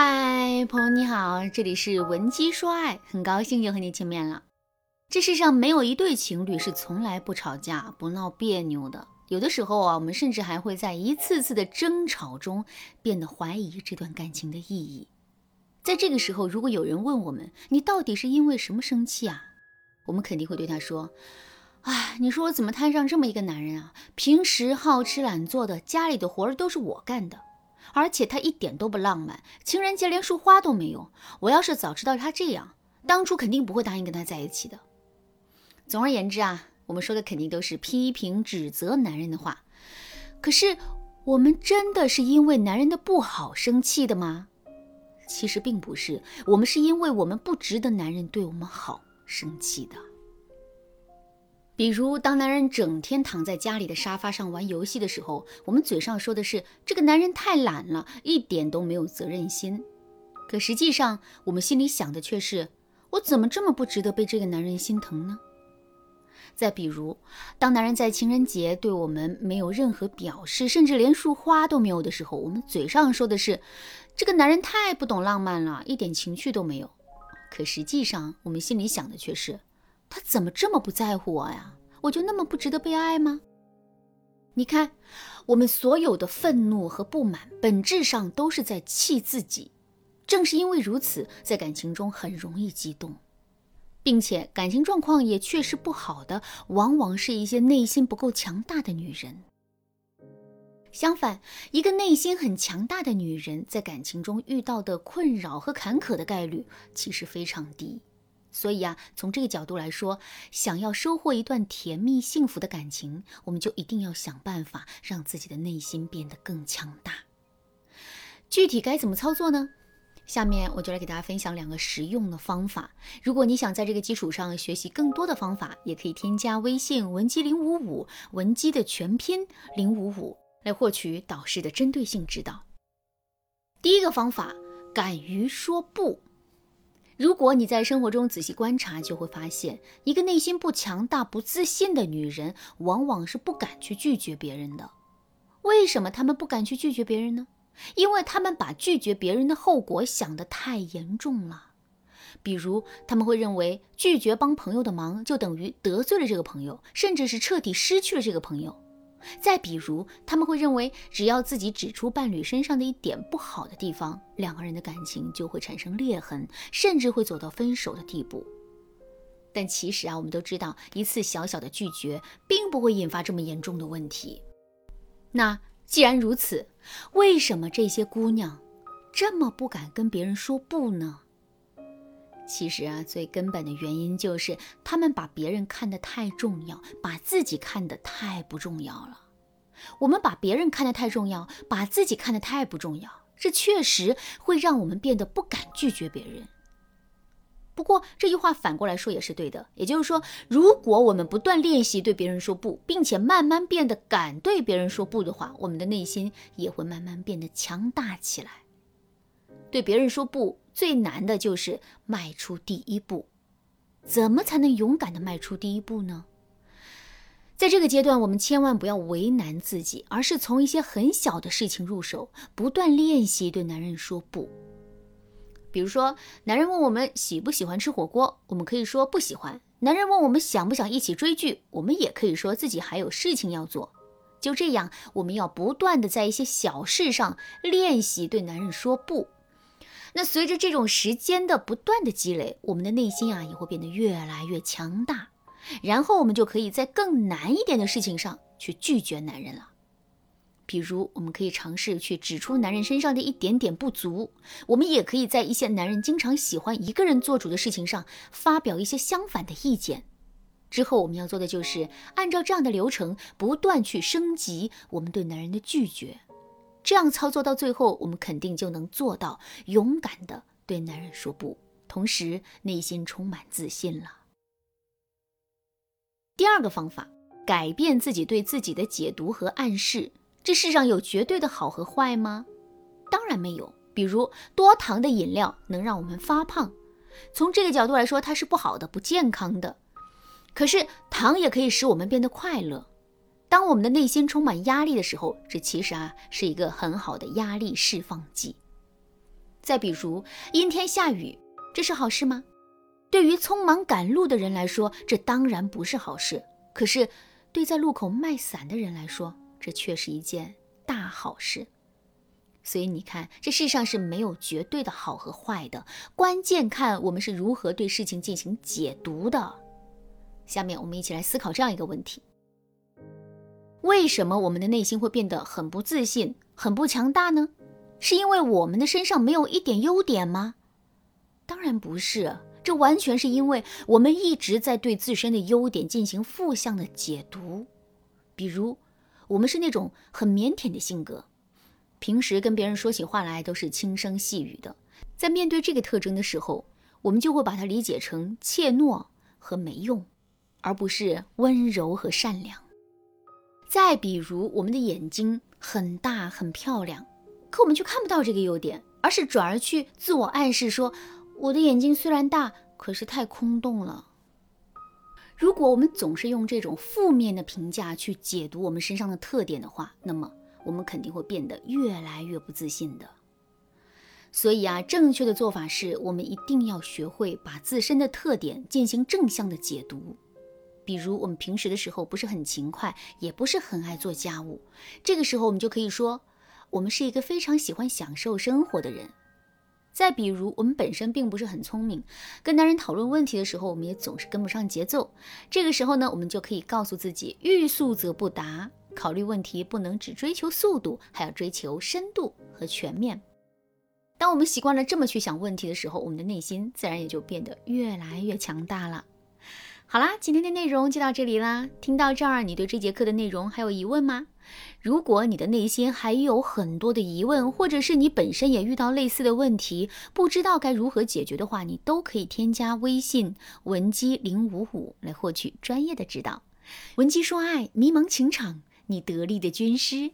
嗨，朋友你好，这里是文姬说爱，很高兴又和你见面了。这世上没有一对情侣是从来不吵架、不闹别扭的。有的时候啊，我们甚至还会在一次次的争吵中变得怀疑这段感情的意义。在这个时候，如果有人问我们，你到底是因为什么生气啊？我们肯定会对他说：“哎，你说我怎么摊上这么一个男人啊？平时好吃懒做的，家里的活儿都是我干的。”而且他一点都不浪漫，情人节连束花都没有。我要是早知道他这样，当初肯定不会答应跟他在一起的。总而言之啊，我们说的肯定都是批评指责男人的话。可是，我们真的是因为男人的不好生气的吗？其实并不是，我们是因为我们不值得男人对我们好生气的。比如，当男人整天躺在家里的沙发上玩游戏的时候，我们嘴上说的是这个男人太懒了，一点都没有责任心。可实际上，我们心里想的却是：我怎么这么不值得被这个男人心疼呢？再比如，当男人在情人节对我们没有任何表示，甚至连束花都没有的时候，我们嘴上说的是这个男人太不懂浪漫了，一点情趣都没有。可实际上，我们心里想的却是。他怎么这么不在乎我呀？我就那么不值得被爱吗？你看，我们所有的愤怒和不满，本质上都是在气自己。正是因为如此，在感情中很容易激动，并且感情状况也确实不好的，往往是一些内心不够强大的女人。相反，一个内心很强大的女人，在感情中遇到的困扰和坎坷的概率其实非常低。所以啊，从这个角度来说，想要收获一段甜蜜幸福的感情，我们就一定要想办法让自己的内心变得更强大。具体该怎么操作呢？下面我就来给大家分享两个实用的方法。如果你想在这个基础上学习更多的方法，也可以添加微信文姬零五五，文姬的全拼零五五，来获取导师的针对性指导。第一个方法，敢于说不。如果你在生活中仔细观察，就会发现，一个内心不强大、不自信的女人，往往是不敢去拒绝别人的。为什么她们不敢去拒绝别人呢？因为她们把拒绝别人的后果想得太严重了。比如，他们会认为拒绝帮朋友的忙，就等于得罪了这个朋友，甚至是彻底失去了这个朋友。再比如，他们会认为，只要自己指出伴侣身上的一点不好的地方，两个人的感情就会产生裂痕，甚至会走到分手的地步。但其实啊，我们都知道，一次小小的拒绝，并不会引发这么严重的问题。那既然如此，为什么这些姑娘这么不敢跟别人说不呢？其实啊，最根本的原因就是他们把别人看得太重要，把自己看得太不重要了。我们把别人看得太重要，把自己看得太不重要，这确实会让我们变得不敢拒绝别人。不过这句话反过来说也是对的，也就是说，如果我们不断练习对别人说不，并且慢慢变得敢对别人说不的话，我们的内心也会慢慢变得强大起来。对别人说不。最难的就是迈出第一步，怎么才能勇敢的迈出第一步呢？在这个阶段，我们千万不要为难自己，而是从一些很小的事情入手，不断练习对男人说不。比如说，男人问我们喜不喜欢吃火锅，我们可以说不喜欢；男人问我们想不想一起追剧，我们也可以说自己还有事情要做。就这样，我们要不断的在一些小事上练习对男人说不。那随着这种时间的不断的积累，我们的内心啊也会变得越来越强大，然后我们就可以在更难一点的事情上去拒绝男人了。比如，我们可以尝试去指出男人身上的一点点不足，我们也可以在一些男人经常喜欢一个人做主的事情上发表一些相反的意见。之后我们要做的就是按照这样的流程，不断去升级我们对男人的拒绝。这样操作到最后，我们肯定就能做到勇敢的对男人说不，同时内心充满自信了。第二个方法，改变自己对自己的解读和暗示。这世上有绝对的好和坏吗？当然没有。比如多糖的饮料能让我们发胖，从这个角度来说，它是不好的、不健康的。可是糖也可以使我们变得快乐。当我们的内心充满压力的时候，这其实啊是一个很好的压力释放剂。再比如阴天下雨，这是好事吗？对于匆忙赶路的人来说，这当然不是好事。可是，对在路口卖伞的人来说，这却是一件大好事。所以你看，这世上是没有绝对的好和坏的，关键看我们是如何对事情进行解读的。下面我们一起来思考这样一个问题：为什么我们的内心会变得很不自信、很不强大呢？是因为我们的身上没有一点优点吗？当然不是。这完全是因为我们一直在对自身的优点进行负向的解读，比如我们是那种很腼腆的性格，平时跟别人说起话来都是轻声细语的，在面对这个特征的时候，我们就会把它理解成怯懦和没用，而不是温柔和善良。再比如我们的眼睛很大很漂亮，可我们却看不到这个优点，而是转而去自我暗示说。我的眼睛虽然大，可是太空洞了。如果我们总是用这种负面的评价去解读我们身上的特点的话，那么我们肯定会变得越来越不自信的。所以啊，正确的做法是我们一定要学会把自身的特点进行正向的解读。比如我们平时的时候不是很勤快，也不是很爱做家务，这个时候我们就可以说，我们是一个非常喜欢享受生活的人。再比如，我们本身并不是很聪明，跟男人讨论问题的时候，我们也总是跟不上节奏。这个时候呢，我们就可以告诉自己：欲速则不达。考虑问题不能只追求速度，还要追求深度和全面。当我们习惯了这么去想问题的时候，我们的内心自然也就变得越来越强大了。好啦，今天的内容就到这里啦。听到这儿，你对这节课的内容还有疑问吗？如果你的内心还有很多的疑问，或者是你本身也遇到类似的问题，不知道该如何解决的话，你都可以添加微信文姬零五五来获取专业的指导。文姬说爱，迷茫情场，你得力的军师。